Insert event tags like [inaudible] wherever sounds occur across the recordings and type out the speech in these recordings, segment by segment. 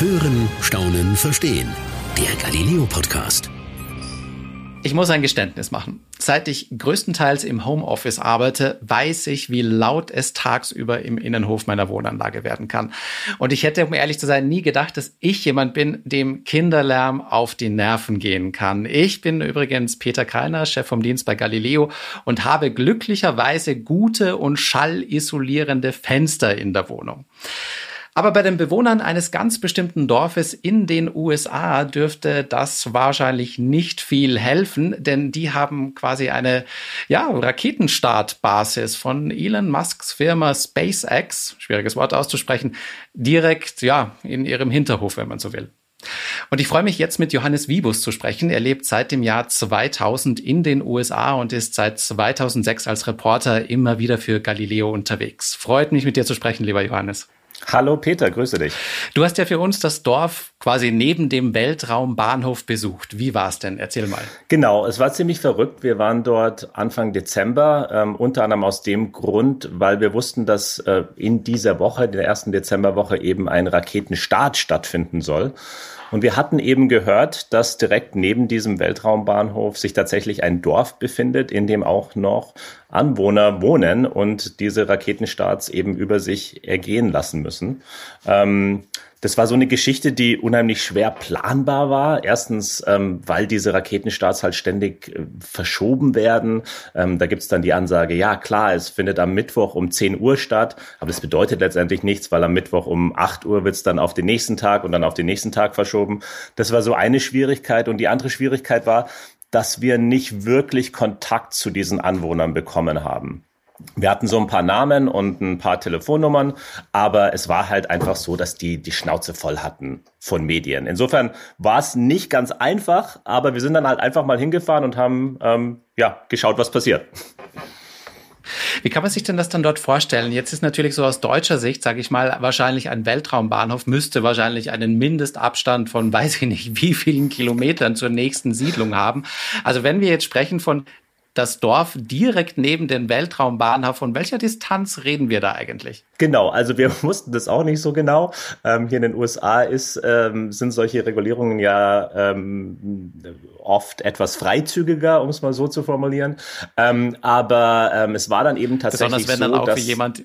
Hören, Staunen, Verstehen. Der Galileo Podcast. Ich muss ein Geständnis machen. Seit ich größtenteils im Homeoffice arbeite, weiß ich, wie laut es tagsüber im Innenhof meiner Wohnanlage werden kann. Und ich hätte, um ehrlich zu sein, nie gedacht, dass ich jemand bin, dem Kinderlärm auf die Nerven gehen kann. Ich bin übrigens Peter Kreiner, Chef vom Dienst bei Galileo und habe glücklicherweise gute und schallisolierende Fenster in der Wohnung. Aber bei den Bewohnern eines ganz bestimmten Dorfes in den USA dürfte das wahrscheinlich nicht viel helfen, denn die haben quasi eine ja, Raketenstartbasis von Elon Musks Firma SpaceX, schwieriges Wort auszusprechen, direkt ja, in ihrem Hinterhof, wenn man so will. Und ich freue mich jetzt mit Johannes Wiebus zu sprechen. Er lebt seit dem Jahr 2000 in den USA und ist seit 2006 als Reporter immer wieder für Galileo unterwegs. Freut mich mit dir zu sprechen, lieber Johannes. Hallo Peter, grüße dich. Du hast ja für uns das Dorf quasi neben dem Weltraumbahnhof besucht. Wie war es denn? Erzähl mal. Genau, es war ziemlich verrückt. Wir waren dort Anfang Dezember, ähm, unter anderem aus dem Grund, weil wir wussten, dass äh, in dieser Woche, der ersten Dezemberwoche, eben ein Raketenstart stattfinden soll. Und wir hatten eben gehört, dass direkt neben diesem Weltraumbahnhof sich tatsächlich ein Dorf befindet, in dem auch noch Anwohner wohnen und diese Raketenstarts eben über sich ergehen lassen müssen. Ähm, das war so eine Geschichte, die unheimlich schwer planbar war. Erstens, ähm, weil diese Raketenstarts halt ständig äh, verschoben werden. Ähm, da gibt's dann die Ansage, ja klar, es findet am Mittwoch um 10 Uhr statt, aber das bedeutet letztendlich nichts, weil am Mittwoch um 8 Uhr wird's dann auf den nächsten Tag und dann auf den nächsten Tag verschoben. Das war so eine Schwierigkeit. Und die andere Schwierigkeit war, dass wir nicht wirklich Kontakt zu diesen Anwohnern bekommen haben. Wir hatten so ein paar Namen und ein paar Telefonnummern, aber es war halt einfach so, dass die die Schnauze voll hatten von Medien. Insofern war es nicht ganz einfach, aber wir sind dann halt einfach mal hingefahren und haben ähm, ja geschaut, was passiert. Wie kann man sich denn das dann dort vorstellen? Jetzt ist natürlich so aus deutscher Sicht, sage ich mal, wahrscheinlich ein Weltraumbahnhof müsste wahrscheinlich einen Mindestabstand von [laughs] weiß ich nicht wie vielen Kilometern zur nächsten Siedlung haben. Also wenn wir jetzt sprechen von das Dorf direkt neben den Weltraumbahnhof. Von welcher Distanz reden wir da eigentlich? Genau, also wir [laughs] wussten das auch nicht so genau. Ähm, hier in den USA ist, ähm, sind solche Regulierungen ja ähm, oft etwas freizügiger, um es mal so zu formulieren. Ähm, aber ähm, es war dann eben tatsächlich Besonders wenn so, dann auch dass jemand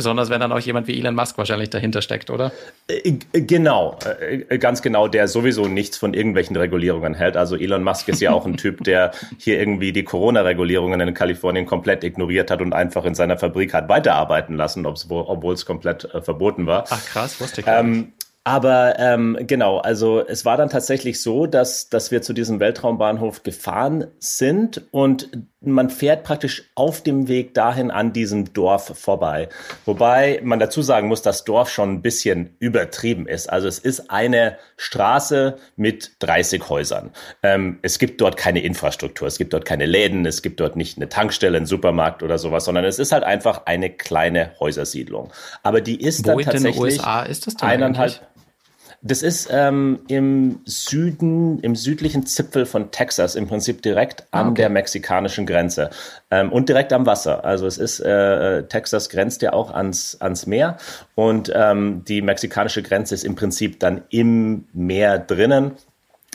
Besonders wenn dann auch jemand wie Elon Musk wahrscheinlich dahinter steckt, oder? Äh, genau, äh, ganz genau, der sowieso nichts von irgendwelchen Regulierungen hält. Also Elon Musk ist ja auch ein Typ, der hier irgendwie die Corona-Regulierungen in Kalifornien komplett ignoriert hat und einfach in seiner Fabrik hat weiterarbeiten lassen, obwohl es komplett äh, verboten war. Ach krass, wusste ich. Ähm, aber ähm, genau, also es war dann tatsächlich so, dass, dass wir zu diesem Weltraumbahnhof gefahren sind und man fährt praktisch auf dem Weg dahin an diesem Dorf vorbei. Wobei man dazu sagen muss, dass Dorf schon ein bisschen übertrieben ist. Also es ist eine Straße mit 30 Häusern. Ähm, es gibt dort keine Infrastruktur, es gibt dort keine Läden, es gibt dort nicht eine Tankstelle, einen Supermarkt oder sowas, sondern es ist halt einfach eine kleine Häusersiedlung. Aber die ist Wo dann tatsächlich in den USA ist das eineinhalb. Das ist ähm, im Süden, im südlichen Zipfel von Texas, im Prinzip direkt an okay. der mexikanischen Grenze ähm, und direkt am Wasser. Also es ist, äh, Texas grenzt ja auch ans, ans Meer und ähm, die mexikanische Grenze ist im Prinzip dann im Meer drinnen.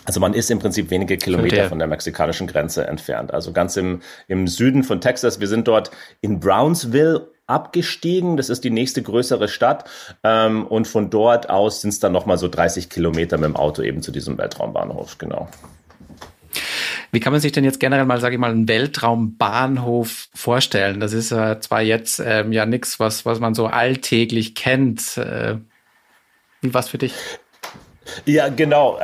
Also man ist im Prinzip wenige Kilometer von der mexikanischen Grenze entfernt. Also ganz im, im Süden von Texas. Wir sind dort in Brownsville abgestiegen. Das ist die nächste größere Stadt. Ähm, und von dort aus sind es dann nochmal so 30 Kilometer mit dem Auto eben zu diesem Weltraumbahnhof, genau. Wie kann man sich denn jetzt generell mal, sage ich mal, einen Weltraumbahnhof vorstellen? Das ist äh, zwar jetzt ähm, ja nichts, was, was man so alltäglich kennt. Äh, wie was für dich? Ja, genau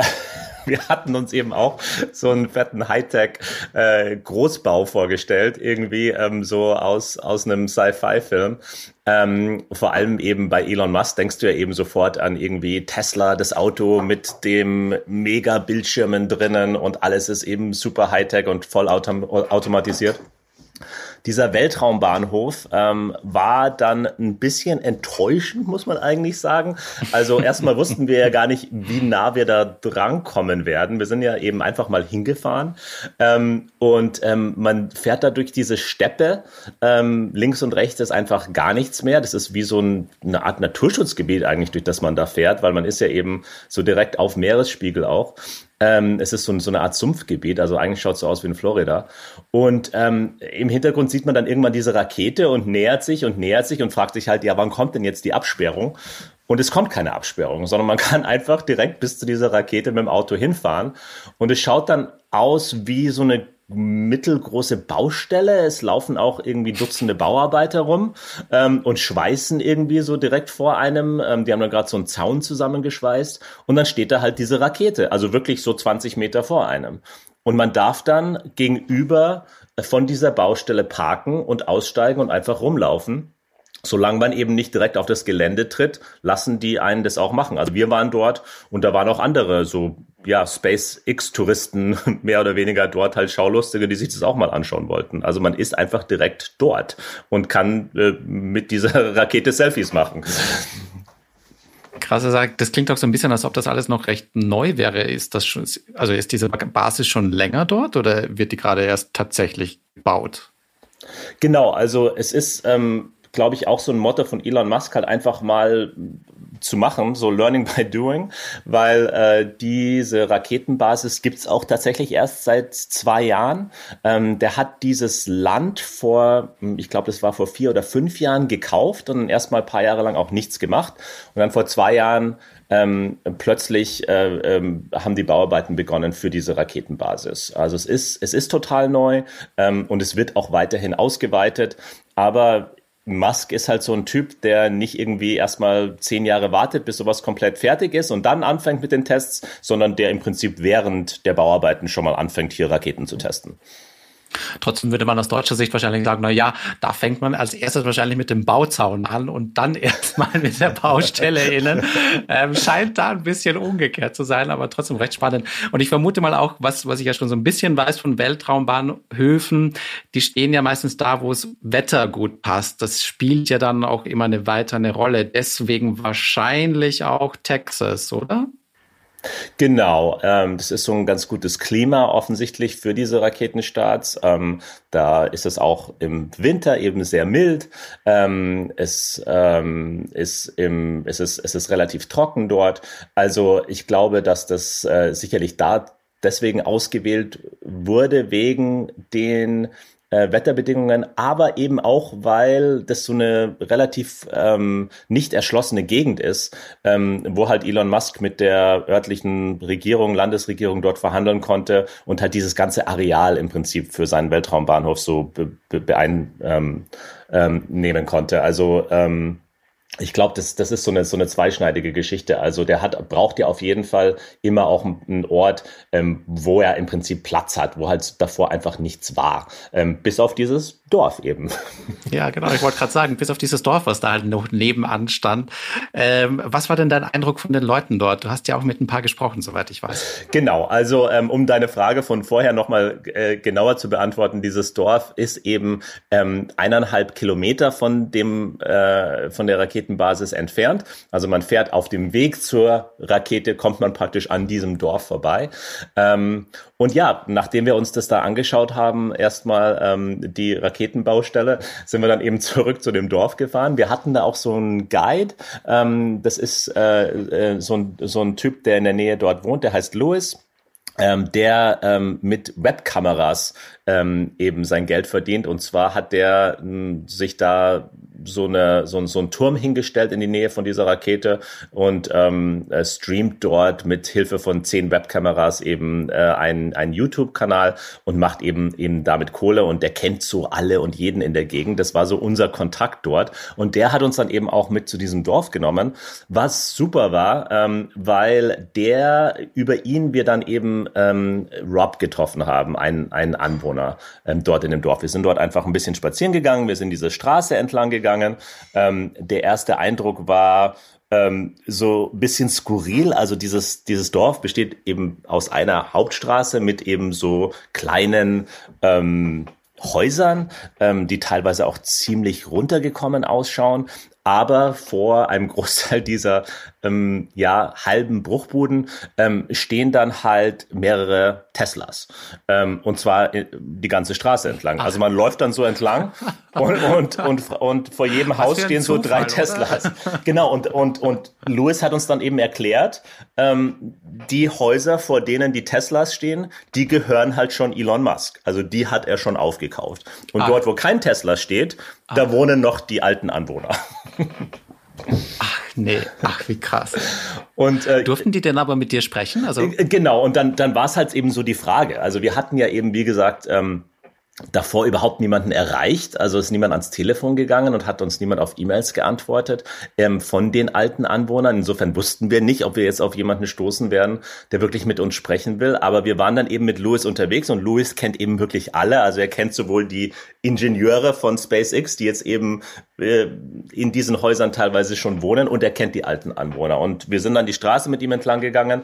wir hatten uns eben auch so einen fetten Hightech-Großbau äh, vorgestellt, irgendwie ähm, so aus, aus einem Sci-Fi-Film. Ähm, vor allem eben bei Elon Musk denkst du ja eben sofort an irgendwie Tesla, das Auto mit dem Mega-Bildschirmen drinnen und alles ist eben super Hightech und voll autom automatisiert. Dieser Weltraumbahnhof ähm, war dann ein bisschen enttäuschend, muss man eigentlich sagen. Also erstmal wussten wir ja gar nicht, wie nah wir da drankommen werden. Wir sind ja eben einfach mal hingefahren ähm, und ähm, man fährt da durch diese Steppe. Ähm, links und rechts ist einfach gar nichts mehr. Das ist wie so ein, eine Art Naturschutzgebiet eigentlich, durch das man da fährt, weil man ist ja eben so direkt auf Meeresspiegel auch. Ähm, es ist so, so, eine Art Sumpfgebiet, also eigentlich schaut es so aus wie in Florida. Und ähm, im Hintergrund sieht man dann irgendwann diese Rakete und nähert sich und nähert sich und fragt sich halt, ja, wann kommt denn jetzt die Absperrung? Und es kommt keine Absperrung, sondern man [laughs] kann einfach direkt bis zu dieser Rakete mit dem Auto hinfahren. Und es schaut dann aus wie so eine mittelgroße Baustelle. Es laufen auch irgendwie Dutzende Bauarbeiter rum ähm, und schweißen irgendwie so direkt vor einem. Ähm, die haben dann gerade so einen Zaun zusammengeschweißt und dann steht da halt diese Rakete, also wirklich so 20 Meter vor einem. Und man darf dann gegenüber von dieser Baustelle parken und aussteigen und einfach rumlaufen. Solange man eben nicht direkt auf das Gelände tritt, lassen die einen das auch machen. Also wir waren dort und da waren auch andere so ja, SpaceX-Touristen [laughs] mehr oder weniger dort halt Schaulustige, die sich das auch mal anschauen wollten. Also man ist einfach direkt dort und kann äh, mit dieser [laughs] Rakete Selfies machen. Krass, sagt, das klingt auch so ein bisschen, als ob das alles noch recht neu wäre. Ist das schon, also ist diese Basis schon länger dort oder wird die gerade erst tatsächlich gebaut? Genau, also es ist, ähm, glaube ich, auch so ein Motto von Elon Musk, halt einfach mal zu machen, so Learning [laughs] by Doing, weil äh, diese Raketenbasis gibt's auch tatsächlich erst seit zwei Jahren. Ähm, der hat dieses Land vor, hm, ich glaube, das war vor vier oder fünf Jahren gekauft und erstmal ein paar Jahre lang auch nichts gemacht. Und dann vor zwei Jahren ähm, plötzlich äh, ähm, haben die Bauarbeiten begonnen für diese Raketenbasis. Also es ist, es ist total neu ähm, und es wird auch weiterhin ausgeweitet. Aber Musk ist halt so ein Typ, der nicht irgendwie erstmal zehn Jahre wartet, bis sowas komplett fertig ist und dann anfängt mit den Tests, sondern der im Prinzip während der Bauarbeiten schon mal anfängt, hier Raketen zu testen. Trotzdem würde man aus deutscher Sicht wahrscheinlich sagen, na ja, da fängt man als erstes wahrscheinlich mit dem Bauzaun an und dann [laughs] erstmal mit der Baustelle innen. Ähm, scheint da ein bisschen umgekehrt zu sein, aber trotzdem recht spannend. Und ich vermute mal auch, was, was ich ja schon so ein bisschen weiß von Weltraumbahnhöfen, die stehen ja meistens da, wo es Wetter gut passt. Das spielt ja dann auch immer eine weitere Rolle. Deswegen wahrscheinlich auch Texas, oder? Genau, ähm, das ist so ein ganz gutes Klima offensichtlich für diese Raketenstarts. Ähm, da ist es auch im Winter eben sehr mild. Ähm, es ähm, ist im, es ist, es ist relativ trocken dort. Also ich glaube, dass das äh, sicherlich da deswegen ausgewählt wurde wegen den äh, Wetterbedingungen, aber eben auch, weil das so eine relativ ähm, nicht erschlossene Gegend ist, ähm, wo halt Elon Musk mit der örtlichen Regierung, Landesregierung dort verhandeln konnte und halt dieses ganze Areal im Prinzip für seinen Weltraumbahnhof so be, be, beeinnehmen ähm, ähm, konnte. Also ähm, ich glaube, das, das ist so eine, so eine zweischneidige Geschichte. Also der hat, braucht ja auf jeden Fall immer auch einen Ort, ähm, wo er im Prinzip Platz hat, wo halt davor einfach nichts war. Ähm, bis auf dieses Dorf eben. [laughs] Ja, genau. Ich wollte gerade sagen, bis auf dieses Dorf, was da halt noch nebenan stand. Ähm, was war denn dein Eindruck von den Leuten dort? Du hast ja auch mit ein paar gesprochen, soweit ich weiß. Genau. Also, ähm, um deine Frage von vorher nochmal äh, genauer zu beantworten, dieses Dorf ist eben ähm, eineinhalb Kilometer von dem, äh, von der Raketenbasis entfernt. Also man fährt auf dem Weg zur Rakete, kommt man praktisch an diesem Dorf vorbei. Ähm, und ja, nachdem wir uns das da angeschaut haben, erstmal ähm, die Raketenbaustelle, sind wir dann eben zurück zu dem Dorf gefahren. Wir hatten da auch so einen Guide. Ähm, das ist äh, äh, so, ein, so ein Typ, der in der Nähe dort wohnt, der heißt Louis. Ähm, der ähm, mit Webkameras ähm, eben sein Geld verdient. Und zwar hat der ähm, sich da so, eine, so, so einen Turm hingestellt in die Nähe von dieser Rakete und ähm, streamt dort mit Hilfe von zehn Webkameras eben äh, einen, einen YouTube-Kanal und macht eben eben damit Kohle und der kennt so alle und jeden in der Gegend. Das war so unser Kontakt dort und der hat uns dann eben auch mit zu diesem Dorf genommen, was super war, ähm, weil der über ihn wir dann eben ähm, Rob getroffen haben, einen, einen Anwohner ähm, dort in dem Dorf. Wir sind dort einfach ein bisschen spazieren gegangen, wir sind diese Straße entlang gegangen gegangen. Ähm, der erste Eindruck war ähm, so ein bisschen skurril. Also dieses, dieses Dorf besteht eben aus einer Hauptstraße mit eben so kleinen ähm, Häusern, ähm, die teilweise auch ziemlich runtergekommen ausschauen aber vor einem [laughs] Großteil dieser ähm, ja, halben Bruchbuden ähm, stehen dann halt mehrere Teslas. Ähm, und zwar äh, die ganze Straße entlang. Also man läuft dann so entlang [laughs] und, und, und, und vor jedem Haus stehen Zufall, so drei Teslas. Oder? Genau, und, und, und Louis hat uns dann eben erklärt, ähm, die Häuser, vor denen die Teslas stehen, die gehören halt schon Elon Musk. Also die hat er schon aufgekauft. Und ah. dort, wo kein Tesla steht, ah. da wohnen noch die alten Anwohner. Ach nee, ach wie krass. Und äh, durften die denn aber mit dir sprechen? Also äh, genau. Und dann dann war es halt eben so die Frage. Also wir hatten ja eben wie gesagt ähm, davor überhaupt niemanden erreicht. Also ist niemand ans Telefon gegangen und hat uns niemand auf E-Mails geantwortet ähm, von den alten Anwohnern. Insofern wussten wir nicht, ob wir jetzt auf jemanden stoßen werden, der wirklich mit uns sprechen will. Aber wir waren dann eben mit Louis unterwegs und Louis kennt eben wirklich alle. Also er kennt sowohl die Ingenieure von SpaceX, die jetzt eben äh, in diesen Häusern teilweise schon wohnen und er kennt die alten Anwohner. Und wir sind dann die Straße mit ihm entlang gegangen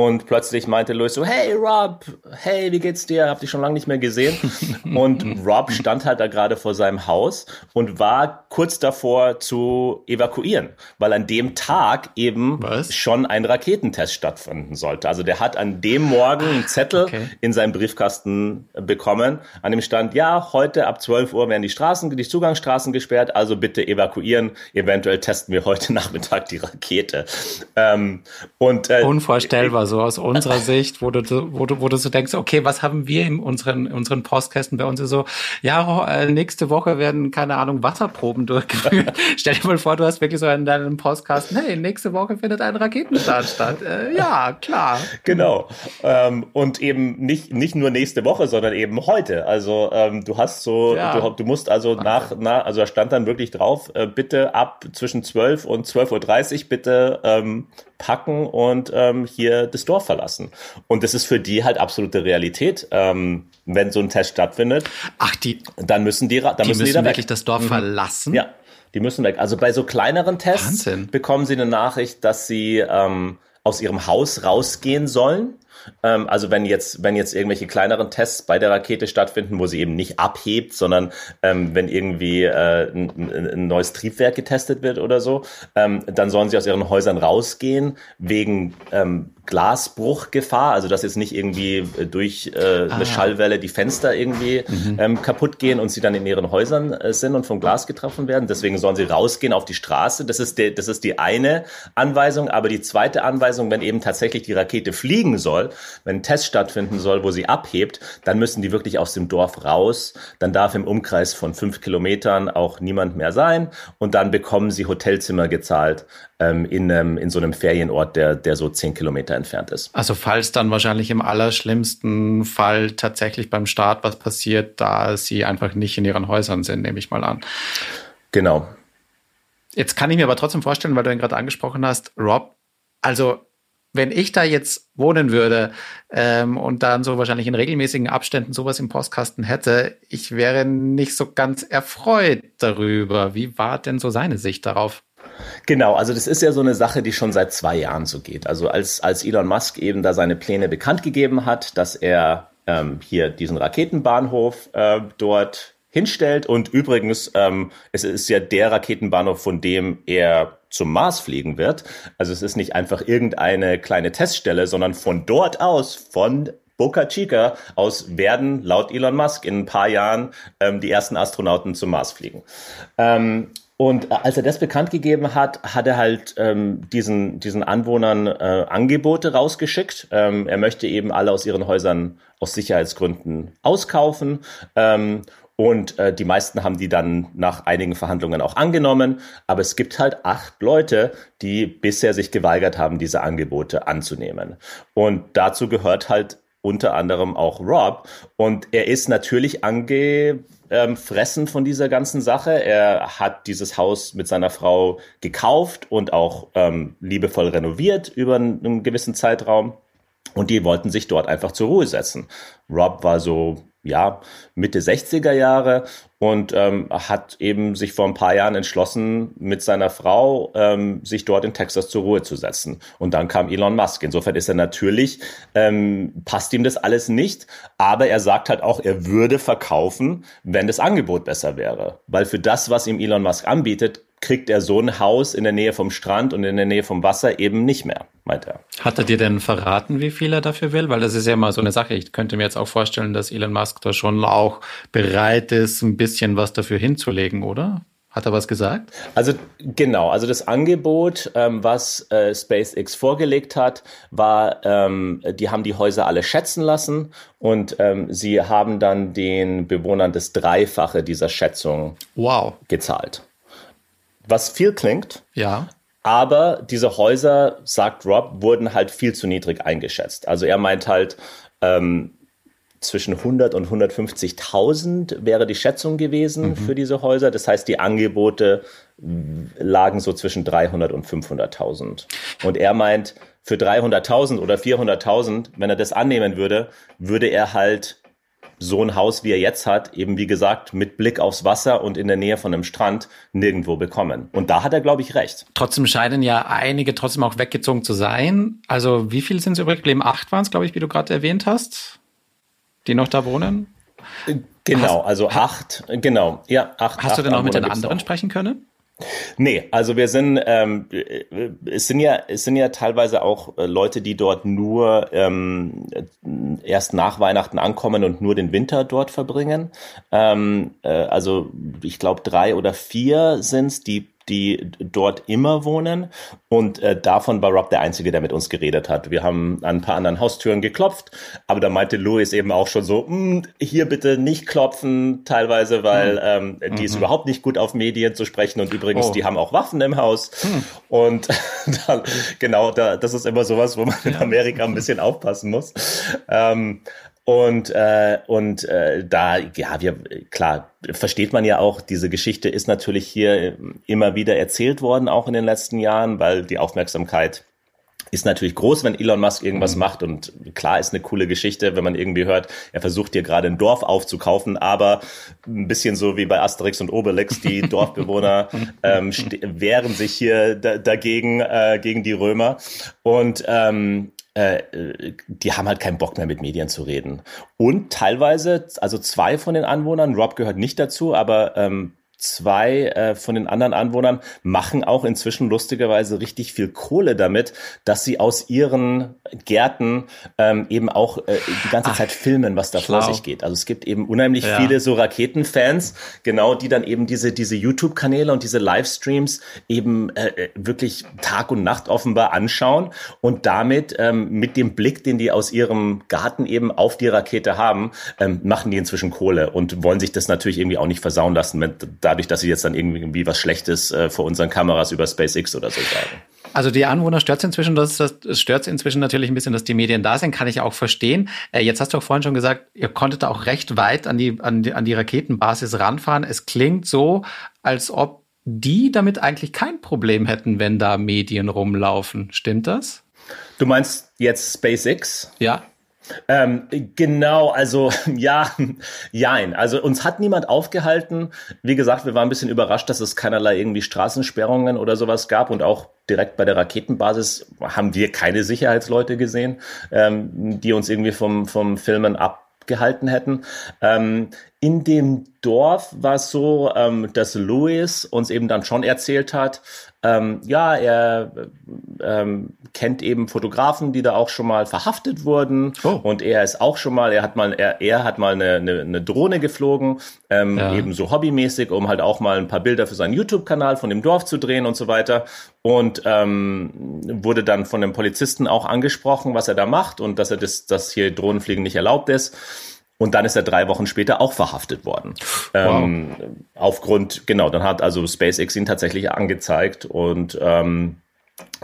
und plötzlich meinte Louis so, hey Rob, hey, wie geht's dir? Hab dich schon lange nicht mehr gesehen. [laughs] und Rob stand halt da gerade vor seinem Haus und war kurz davor zu evakuieren, weil an dem Tag eben Was? schon ein Raketentest stattfinden sollte. Also der hat an dem Morgen einen Zettel okay. in seinem Briefkasten bekommen, an dem stand, ja, heute ab 12 Uhr werden die Straßen, die Zugangsstraßen gesperrt, also bitte evakuieren. Eventuell testen wir heute [laughs] Nachmittag die Rakete. Ähm, und äh, Unvorstellbar so aus unserer [laughs] Sicht, wo du, wo du, wo du so denkst, okay, was haben wir in unseren, unseren Postkästen bei uns so, ja, äh, nächste Woche werden, keine Ahnung, Wasserproben durchgeführt. [laughs] Stell dir mal vor, du hast wirklich so in deinem Postkasten, hey, nächste Woche findet ein Raketenstart statt. Äh, ja, klar. Genau. Ähm, und eben nicht, nicht nur nächste Woche, sondern eben heute. Also ähm, du hast so, ja. du, du musst also nach, nach, also da stand dann wirklich drauf, äh, bitte ab zwischen 12 und 12.30 Uhr bitte ähm, packen und ähm, hier das Dorf verlassen. Und das ist für die halt absolute Realität. Ähm, wenn so ein Test stattfindet, ach die, dann müssen die, dann die müssen, müssen die da wirklich das Dorf mhm. verlassen. Ja, die müssen weg. Also bei so kleineren Tests Wahnsinn. bekommen sie eine Nachricht, dass sie ähm, aus ihrem Haus rausgehen sollen ähm, also wenn jetzt, wenn jetzt irgendwelche kleineren Tests bei der Rakete stattfinden, wo sie eben nicht abhebt, sondern ähm, wenn irgendwie äh, ein, ein, neues Triebwerk getestet wird oder so, ähm, dann sollen sie aus ihren Häusern rausgehen wegen ähm, Glasbruchgefahr, also dass jetzt nicht irgendwie äh, durch äh, ah. eine Schallwelle die Fenster irgendwie mhm. ähm, kaputt gehen und sie dann in ihren Häusern äh, sind und vom Glas getroffen werden. Deswegen sollen sie rausgehen auf die Straße. Das ist, der, das ist die eine Anweisung. Aber die zweite Anweisung, wenn eben tatsächlich die Rakete fliegen soll, wenn ein Test stattfinden soll, wo sie abhebt, dann müssen die wirklich aus dem Dorf raus. Dann darf im Umkreis von fünf Kilometern auch niemand mehr sein. Und dann bekommen sie Hotelzimmer gezahlt ähm, in, ähm, in so einem Ferienort, der, der so zehn Kilometer entfernt ist. Also falls dann wahrscheinlich im allerschlimmsten Fall tatsächlich beim Start was passiert, da sie einfach nicht in ihren Häusern sind, nehme ich mal an. Genau. Jetzt kann ich mir aber trotzdem vorstellen, weil du ihn gerade angesprochen hast, Rob, also wenn ich da jetzt wohnen würde ähm, und dann so wahrscheinlich in regelmäßigen Abständen sowas im Postkasten hätte, ich wäre nicht so ganz erfreut darüber. Wie war denn so seine Sicht darauf? Genau, also das ist ja so eine Sache, die schon seit zwei Jahren so geht. Also als, als Elon Musk eben da seine Pläne bekannt gegeben hat, dass er ähm, hier diesen Raketenbahnhof äh, dort hinstellt und übrigens, ähm, es ist ja der Raketenbahnhof, von dem er zum Mars fliegen wird. Also es ist nicht einfach irgendeine kleine Teststelle, sondern von dort aus, von Boca Chica aus werden laut Elon Musk in ein paar Jahren ähm, die ersten Astronauten zum Mars fliegen. Ähm, und als er das bekannt gegeben hat, hat er halt ähm, diesen, diesen Anwohnern äh, Angebote rausgeschickt. Ähm, er möchte eben alle aus ihren Häusern aus Sicherheitsgründen auskaufen. Ähm, und äh, die meisten haben die dann nach einigen Verhandlungen auch angenommen. Aber es gibt halt acht Leute, die bisher sich geweigert haben, diese Angebote anzunehmen. Und dazu gehört halt unter anderem auch Rob. Und er ist natürlich ange ähm, fressen von dieser ganzen Sache. Er hat dieses Haus mit seiner Frau gekauft und auch ähm, liebevoll renoviert über einen, einen gewissen Zeitraum. Und die wollten sich dort einfach zur Ruhe setzen. Rob war so ja, Mitte 60er Jahre und ähm, hat eben sich vor ein paar Jahren entschlossen, mit seiner Frau ähm, sich dort in Texas zur Ruhe zu setzen. Und dann kam Elon Musk. Insofern ist er natürlich, ähm, passt ihm das alles nicht, aber er sagt halt auch, er würde verkaufen, wenn das Angebot besser wäre. Weil für das, was ihm Elon Musk anbietet, kriegt er so ein Haus in der Nähe vom Strand und in der Nähe vom Wasser eben nicht mehr, meint er. Hat er dir denn verraten, wie viel er dafür will? Weil das ist ja immer so eine Sache. Ich könnte mir jetzt auch vorstellen, dass Elon Musk da schon auch bereit ist, ein bisschen was dafür hinzulegen, oder? Hat er was gesagt? Also genau, also das Angebot, ähm, was äh, SpaceX vorgelegt hat, war, ähm, die haben die Häuser alle schätzen lassen und ähm, sie haben dann den Bewohnern das Dreifache dieser Schätzung wow. gezahlt was viel klingt. Ja. Aber diese Häuser, sagt Rob, wurden halt viel zu niedrig eingeschätzt. Also er meint halt, ähm, zwischen 100 und 150.000 wäre die Schätzung gewesen mhm. für diese Häuser. Das heißt, die Angebote lagen so zwischen 300 und 500.000. Und er meint, für 300.000 oder 400.000, wenn er das annehmen würde, würde er halt so ein Haus, wie er jetzt hat, eben wie gesagt, mit Blick aufs Wasser und in der Nähe von einem Strand nirgendwo bekommen. Und da hat er, glaube ich, recht. Trotzdem scheinen ja einige trotzdem auch weggezogen zu sein. Also wie viele sind es übrig geblieben? Acht waren es, glaube ich, wie du gerade erwähnt hast, die noch da wohnen? Genau, also acht, genau, ja, acht. Hast acht du denn auch mit den anderen sprechen können? Nee, also wir sind, ähm, es sind ja, es sind ja teilweise auch äh, Leute, die dort nur ähm, erst nach Weihnachten ankommen und nur den Winter dort verbringen. Ähm, äh, also ich glaube drei oder vier sind's, die die dort immer wohnen. Und äh, davon war Rob der Einzige, der mit uns geredet hat. Wir haben an ein paar anderen Haustüren geklopft, aber da meinte Louis eben auch schon so, hm, hier bitte nicht klopfen, teilweise, weil mhm. ähm, die mhm. ist überhaupt nicht gut auf Medien zu sprechen. Und übrigens, oh. die haben auch Waffen im Haus. Mhm. Und [laughs] dann, genau, da, das ist immer sowas, wo man in Amerika ein bisschen aufpassen muss. Ähm, und, äh, und äh, da, ja, wir, klar, versteht man ja auch, diese Geschichte ist natürlich hier immer wieder erzählt worden, auch in den letzten Jahren, weil die Aufmerksamkeit ist natürlich groß, wenn Elon Musk irgendwas mhm. macht und klar ist eine coole Geschichte, wenn man irgendwie hört, er versucht hier gerade ein Dorf aufzukaufen, aber ein bisschen so wie bei Asterix und Obelix, die [laughs] Dorfbewohner ähm, wehren sich hier dagegen äh, gegen die Römer und ähm, äh, die haben halt keinen Bock mehr mit Medien zu reden. Und teilweise, also zwei von den Anwohnern, Rob gehört nicht dazu, aber ähm, zwei äh, von den anderen Anwohnern machen auch inzwischen lustigerweise richtig viel Kohle damit, dass sie aus ihren Gärten ähm, eben auch äh, die ganze Ach, Zeit filmen, was da schlau. vor sich geht. Also es gibt eben unheimlich ja. viele so Raketenfans, genau, die dann eben diese diese YouTube-Kanäle und diese Livestreams eben äh, äh, wirklich Tag und Nacht offenbar anschauen und damit ähm, mit dem Blick, den die aus ihrem Garten eben auf die Rakete haben, ähm, machen die inzwischen Kohle und wollen sich das natürlich irgendwie auch nicht versauen lassen, wenn da dadurch, dass sie jetzt dann irgendwie was Schlechtes äh, vor unseren Kameras über SpaceX oder so sagen. Also die Anwohner stört es inzwischen, das, das stört inzwischen natürlich ein bisschen, dass die Medien da sind, kann ich auch verstehen. Äh, jetzt hast du auch vorhin schon gesagt, ihr konntet auch recht weit an die, an die, an die Raketenbasis ranfahren. Es klingt so, als ob die damit eigentlich kein Problem hätten, wenn da Medien rumlaufen. Stimmt das? Du meinst jetzt SpaceX? Ja. Ähm, genau, also [laughs] ja, jein. Also uns hat niemand aufgehalten. Wie gesagt, wir waren ein bisschen überrascht, dass es keinerlei irgendwie Straßensperrungen oder sowas gab und auch direkt bei der Raketenbasis haben wir keine Sicherheitsleute gesehen, ähm, die uns irgendwie vom, vom Filmen abgehalten hätten. Ähm, in dem Dorf war es so, ähm, dass Louis uns eben dann schon erzählt hat, ähm, ja, er ähm, kennt eben Fotografen, die da auch schon mal verhaftet wurden. Oh. Und er ist auch schon mal, er hat mal, er, er hat mal eine, eine, eine Drohne geflogen, ähm, ja. eben so hobbymäßig, um halt auch mal ein paar Bilder für seinen YouTube-Kanal von dem Dorf zu drehen und so weiter. Und ähm, wurde dann von dem Polizisten auch angesprochen, was er da macht und dass er das, dass hier Drohnenfliegen nicht erlaubt ist. Und dann ist er drei Wochen später auch verhaftet worden. Wow. Ähm, aufgrund, genau, dann hat also SpaceX ihn tatsächlich angezeigt und ähm,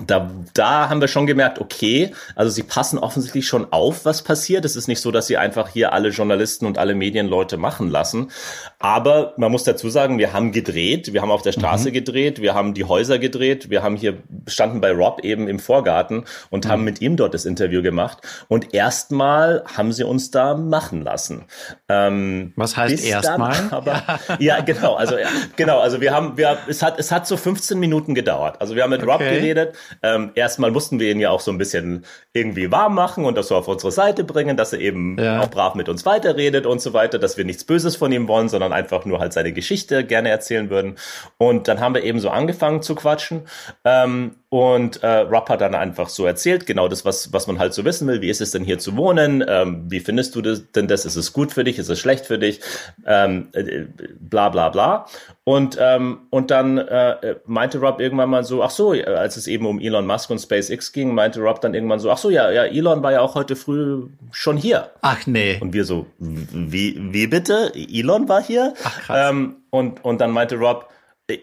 da, da haben wir schon gemerkt, okay, also sie passen offensichtlich schon auf, was passiert. Es ist nicht so, dass sie einfach hier alle Journalisten und alle Medienleute machen lassen. Aber man muss dazu sagen, wir haben gedreht, wir haben auf der Straße mhm. gedreht, wir haben die Häuser gedreht, wir haben hier standen bei Rob eben im Vorgarten und mhm. haben mit ihm dort das Interview gemacht. Und erstmal haben sie uns da machen lassen. Ähm, was heißt erstmal? [laughs] Aber ja, genau. Also ja, genau. Also wir haben, wir, es hat, es hat so 15 Minuten gedauert. Also wir haben mit okay. Rob geredet ähm, erstmal mussten wir ihn ja auch so ein bisschen irgendwie warm machen und das so auf unsere Seite bringen, dass er eben ja. auch brav mit uns weiterredet und so weiter, dass wir nichts Böses von ihm wollen, sondern einfach nur halt seine Geschichte gerne erzählen würden. Und dann haben wir eben so angefangen zu quatschen. Ähm, und äh, Rob hat dann einfach so erzählt, genau das, was, was man halt so wissen will. Wie ist es denn hier zu wohnen? Ähm, wie findest du das, denn das? Ist es gut für dich? Ist es schlecht für dich? Ähm, äh, bla bla bla. Und, ähm, und dann äh, meinte Rob irgendwann mal so, ach so, als es eben um Elon Musk und SpaceX ging, meinte Rob dann irgendwann so, ach so, ja, ja, Elon war ja auch heute früh schon hier. Ach nee. Und wir so, wie, wie bitte? Elon war hier? Ach krass. Ähm, und, und dann meinte Rob,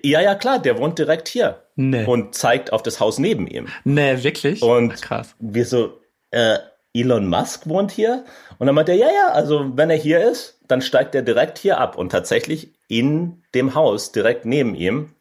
ja, ja, klar, der wohnt direkt hier. Nee. Und zeigt auf das Haus neben ihm. Nee, wirklich? Und Ach, krass. wir so, äh, Elon Musk wohnt hier? Und dann meint er, ja, ja, also wenn er hier ist, dann steigt er direkt hier ab. Und tatsächlich in dem Haus direkt neben ihm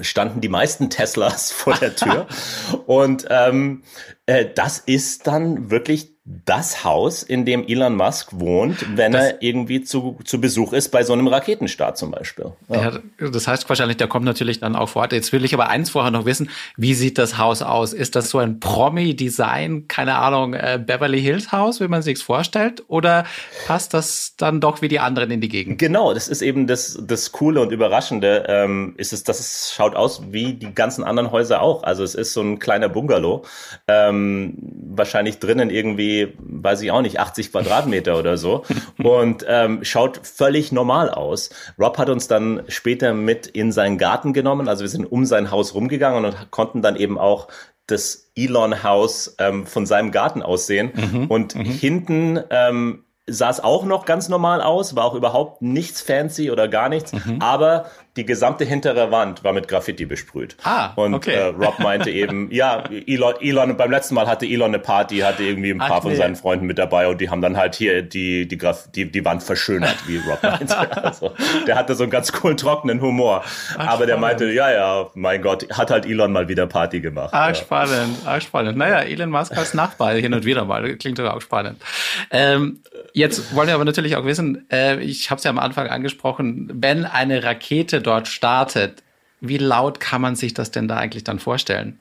standen die meisten Teslas [laughs] vor der Tür. [laughs] und ähm, äh, das ist dann wirklich das Haus, in dem Elon Musk wohnt, wenn das, er irgendwie zu, zu Besuch ist bei so einem Raketenstart zum Beispiel. Ja. ja. das heißt wahrscheinlich, der kommt natürlich dann auch vor Ort. Jetzt will ich aber eins vorher noch wissen, wie sieht das Haus aus? Ist das so ein Promi-Design, keine Ahnung, äh, Beverly Hills Haus, wie man sich's vorstellt? Oder passt das dann doch wie die anderen in die Gegend? Genau, das ist eben das, das Coole und Überraschende, ähm, ist es, dass es schaut aus wie die ganzen anderen Häuser auch. Also es ist so ein kleiner Bungalow, ähm, wahrscheinlich drinnen irgendwie weiß ich auch nicht, 80 Quadratmeter oder so und ähm, schaut völlig normal aus. Rob hat uns dann später mit in seinen Garten genommen, also wir sind um sein Haus rumgegangen und konnten dann eben auch das Elon-Haus ähm, von seinem Garten aussehen. Mhm, und mhm. hinten ähm, sah es auch noch ganz normal aus, war auch überhaupt nichts fancy oder gar nichts, mhm. aber die gesamte hintere Wand war mit Graffiti besprüht. Ah, und okay. äh, Rob meinte eben, [laughs] ja, Elon, Elon, beim letzten Mal hatte Elon eine Party, hatte irgendwie ein paar Ach, von nee. seinen Freunden mit dabei und die haben dann halt hier die, die, Graf die, die Wand verschönert, wie Rob [laughs] meinte. Also, der hatte so einen ganz coolen, trockenen Humor. Ach, Aber der meinte, ja, ja, mein Gott, hat halt Elon mal wieder Party gemacht. Ah, ja. spannend, ah, spannend. Naja, Elon Musk als Nachbar hin und wieder mal, klingt doch auch spannend. Ähm, jetzt wollen wir aber natürlich auch wissen, äh, ich habe es ja am Anfang angesprochen, wenn eine Rakete dort startet, wie laut kann man sich das denn da eigentlich dann vorstellen?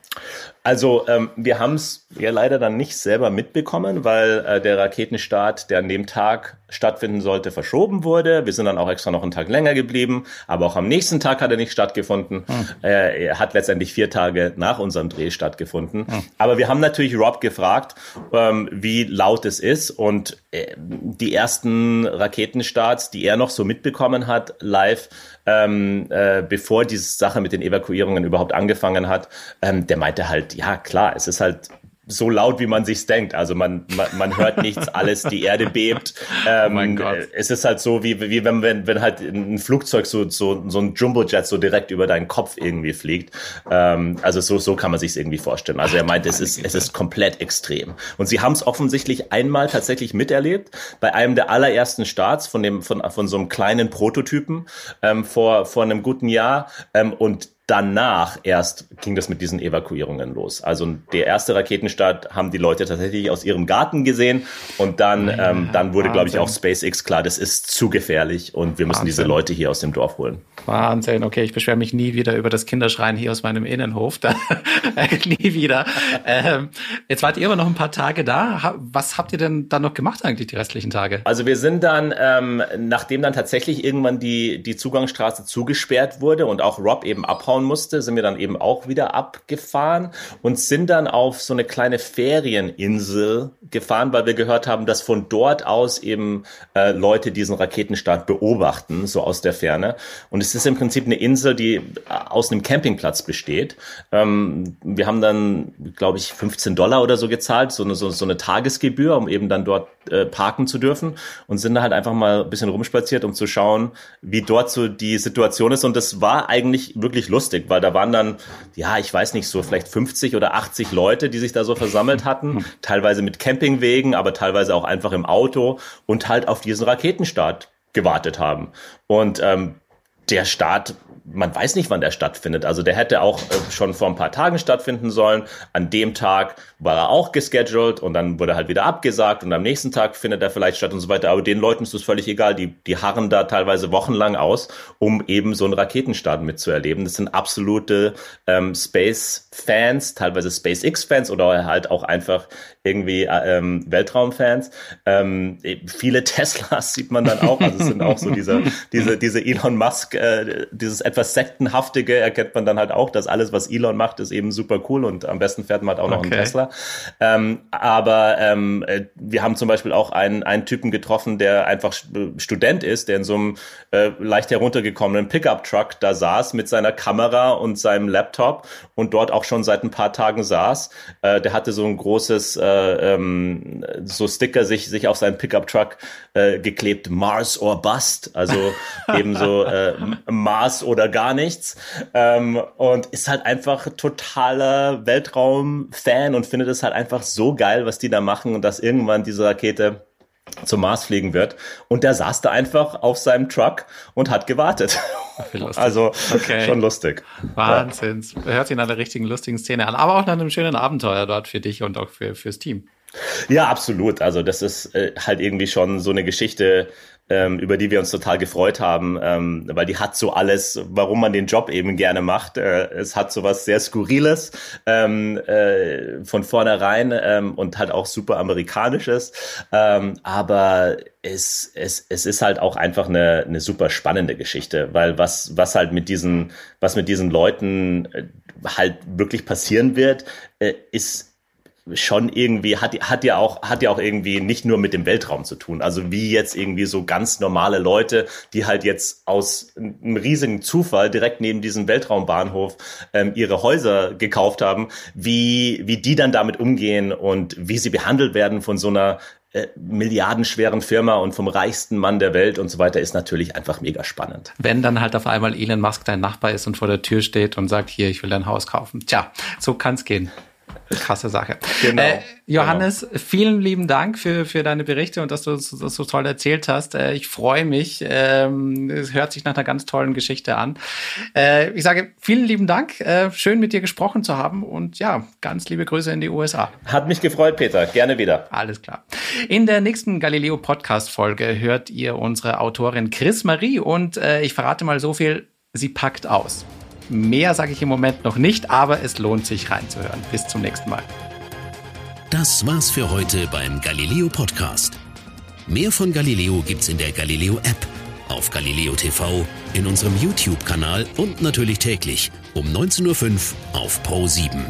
Also ähm, wir haben es ja leider dann nicht selber mitbekommen, weil äh, der Raketenstart, der an dem Tag stattfinden sollte, verschoben wurde. Wir sind dann auch extra noch einen Tag länger geblieben, aber auch am nächsten Tag hat er nicht stattgefunden. Hm. Äh, er hat letztendlich vier Tage nach unserem Dreh stattgefunden. Hm. Aber wir haben natürlich Rob gefragt, ähm, wie laut es ist und äh, die ersten Raketenstarts, die er noch so mitbekommen hat, live, ähm, äh, bevor diese Sache mit den Evakuierungen überhaupt angefangen hat, ähm, der meinte halt, ja klar, es ist halt so laut, wie man sich's denkt. Also man, man, man hört nichts, [laughs] alles, die Erde bebt. Ähm, oh mein Gott. Es ist halt so, wie, wie wenn, wenn, wenn halt ein Flugzeug so, so, so ein Jumbojet so direkt über deinen Kopf irgendwie fliegt. Ähm, also so, so kann man sich's irgendwie vorstellen. Also er meint, es ist, es ist komplett extrem. Und sie haben es offensichtlich einmal tatsächlich miterlebt, bei einem der allerersten Starts von dem, von, von so einem kleinen Prototypen ähm, vor, vor einem guten Jahr. Ähm, und danach erst ging das mit diesen Evakuierungen los. Also der erste Raketenstart haben die Leute tatsächlich aus ihrem Garten gesehen und dann, ja, ähm, dann wurde, glaube ich, auch SpaceX klar, das ist zu gefährlich und wir müssen Wahnsinn. diese Leute hier aus dem Dorf holen. Wahnsinn, okay, ich beschwere mich nie wieder über das Kinderschreien hier aus meinem Innenhof, [laughs] [laughs] nie wieder. Ähm, jetzt wart ihr aber noch ein paar Tage da. Was habt ihr denn dann noch gemacht eigentlich die restlichen Tage? Also wir sind dann, ähm, nachdem dann tatsächlich irgendwann die, die Zugangsstraße zugesperrt wurde und auch Rob eben abhauen abhauen musste, sind wir dann eben auch wieder abgefahren und sind dann auf so eine kleine Ferieninsel gefahren, weil wir gehört haben, dass von dort aus eben äh, Leute diesen Raketenstart beobachten, so aus der Ferne. Und es ist im Prinzip eine Insel, die äh, aus einem Campingplatz besteht. Ähm, wir haben dann, glaube ich, 15 Dollar oder so gezahlt, so eine, so, so eine Tagesgebühr, um eben dann dort äh, parken zu dürfen und sind da halt einfach mal ein bisschen rumspaziert, um zu schauen, wie dort so die Situation ist. Und das war eigentlich wirklich lustig, weil da waren dann, ja, ich weiß nicht, so vielleicht 50 oder 80 Leute, die sich da so versammelt hatten, teilweise mit Campingwegen, aber teilweise auch einfach im Auto und halt auf diesen Raketenstart gewartet haben. Und ähm, der Start man weiß nicht, wann der stattfindet. Also der hätte auch äh, schon vor ein paar Tagen stattfinden sollen. An dem Tag war er auch gescheduled und dann wurde halt wieder abgesagt und am nächsten Tag findet er vielleicht statt und so weiter. Aber den Leuten ist es völlig egal. Die, die harren da teilweise wochenlang aus, um eben so einen Raketenstart mitzuerleben. Das sind absolute ähm, Space-Fans, teilweise SpaceX-Fans oder halt auch einfach irgendwie äh, ähm, Weltraumfans. Ähm, viele [laughs] Teslas sieht man dann auch. Also es sind auch so diese, diese, diese Elon Musk, äh, dieses etwas sektenhaftige erkennt man dann halt auch, dass alles, was Elon macht, ist eben super cool und am besten fährt man halt auch noch okay. einen Tesla. Ähm, aber ähm, äh, wir haben zum Beispiel auch einen, einen Typen getroffen, der einfach Student ist, der in so einem äh, leicht heruntergekommenen Pickup-Truck da saß mit seiner Kamera und seinem Laptop und dort auch schon seit ein paar Tagen saß. Äh, der hatte so ein großes äh, ähm, so Sticker sich, sich auf seinen Pickup-Truck äh, geklebt, Mars or Bust, also [laughs] eben so äh, Mars oder gar nichts. Ähm, und ist halt einfach totaler Weltraum-Fan und findet es halt einfach so geil, was die da machen und dass irgendwann diese Rakete zum Mars fliegen wird. Und der saß da einfach auf seinem Truck und hat gewartet. Also okay. schon lustig. Wahnsinn. Ja. Hört sich nach einer richtigen lustigen Szene an, aber auch nach einem schönen Abenteuer dort für dich und auch für, fürs Team. Ja, absolut. Also das ist äh, halt irgendwie schon so eine Geschichte, ähm, über die wir uns total gefreut haben, ähm, weil die hat so alles, warum man den Job eben gerne macht. Äh, es hat so was sehr Skurriles ähm, äh, von vornherein ähm, und halt auch super Amerikanisches, ähm, aber es, es, es ist halt auch einfach eine, eine super spannende Geschichte, weil was, was halt mit diesen, was mit diesen Leuten äh, halt wirklich passieren wird, äh, ist schon irgendwie hat hat ja auch hat ja auch irgendwie nicht nur mit dem Weltraum zu tun. Also wie jetzt irgendwie so ganz normale Leute, die halt jetzt aus einem riesigen Zufall direkt neben diesem Weltraumbahnhof ähm, ihre Häuser gekauft haben, wie wie die dann damit umgehen und wie sie behandelt werden von so einer äh, milliardenschweren Firma und vom reichsten Mann der Welt und so weiter ist natürlich einfach mega spannend. Wenn dann halt auf einmal Elon Musk dein Nachbar ist und vor der Tür steht und sagt, hier, ich will dein Haus kaufen. Tja, so kann's gehen. Krasse Sache. Genau. Äh, Johannes, genau. vielen lieben Dank für, für deine Berichte und dass du das so toll erzählt hast. Äh, ich freue mich. Ähm, es hört sich nach einer ganz tollen Geschichte an. Äh, ich sage vielen lieben Dank. Äh, schön mit dir gesprochen zu haben und ja, ganz liebe Grüße in die USA. Hat mich gefreut, Peter. Gerne wieder. Alles klar. In der nächsten Galileo Podcast Folge hört ihr unsere Autorin Chris Marie und äh, ich verrate mal so viel. Sie packt aus. Mehr sage ich im Moment noch nicht, aber es lohnt sich reinzuhören. Bis zum nächsten Mal. Das war's für heute beim Galileo Podcast. Mehr von Galileo gibt's in der Galileo App, auf Galileo TV, in unserem YouTube-Kanal und natürlich täglich um 19.05 Uhr auf Pro 7.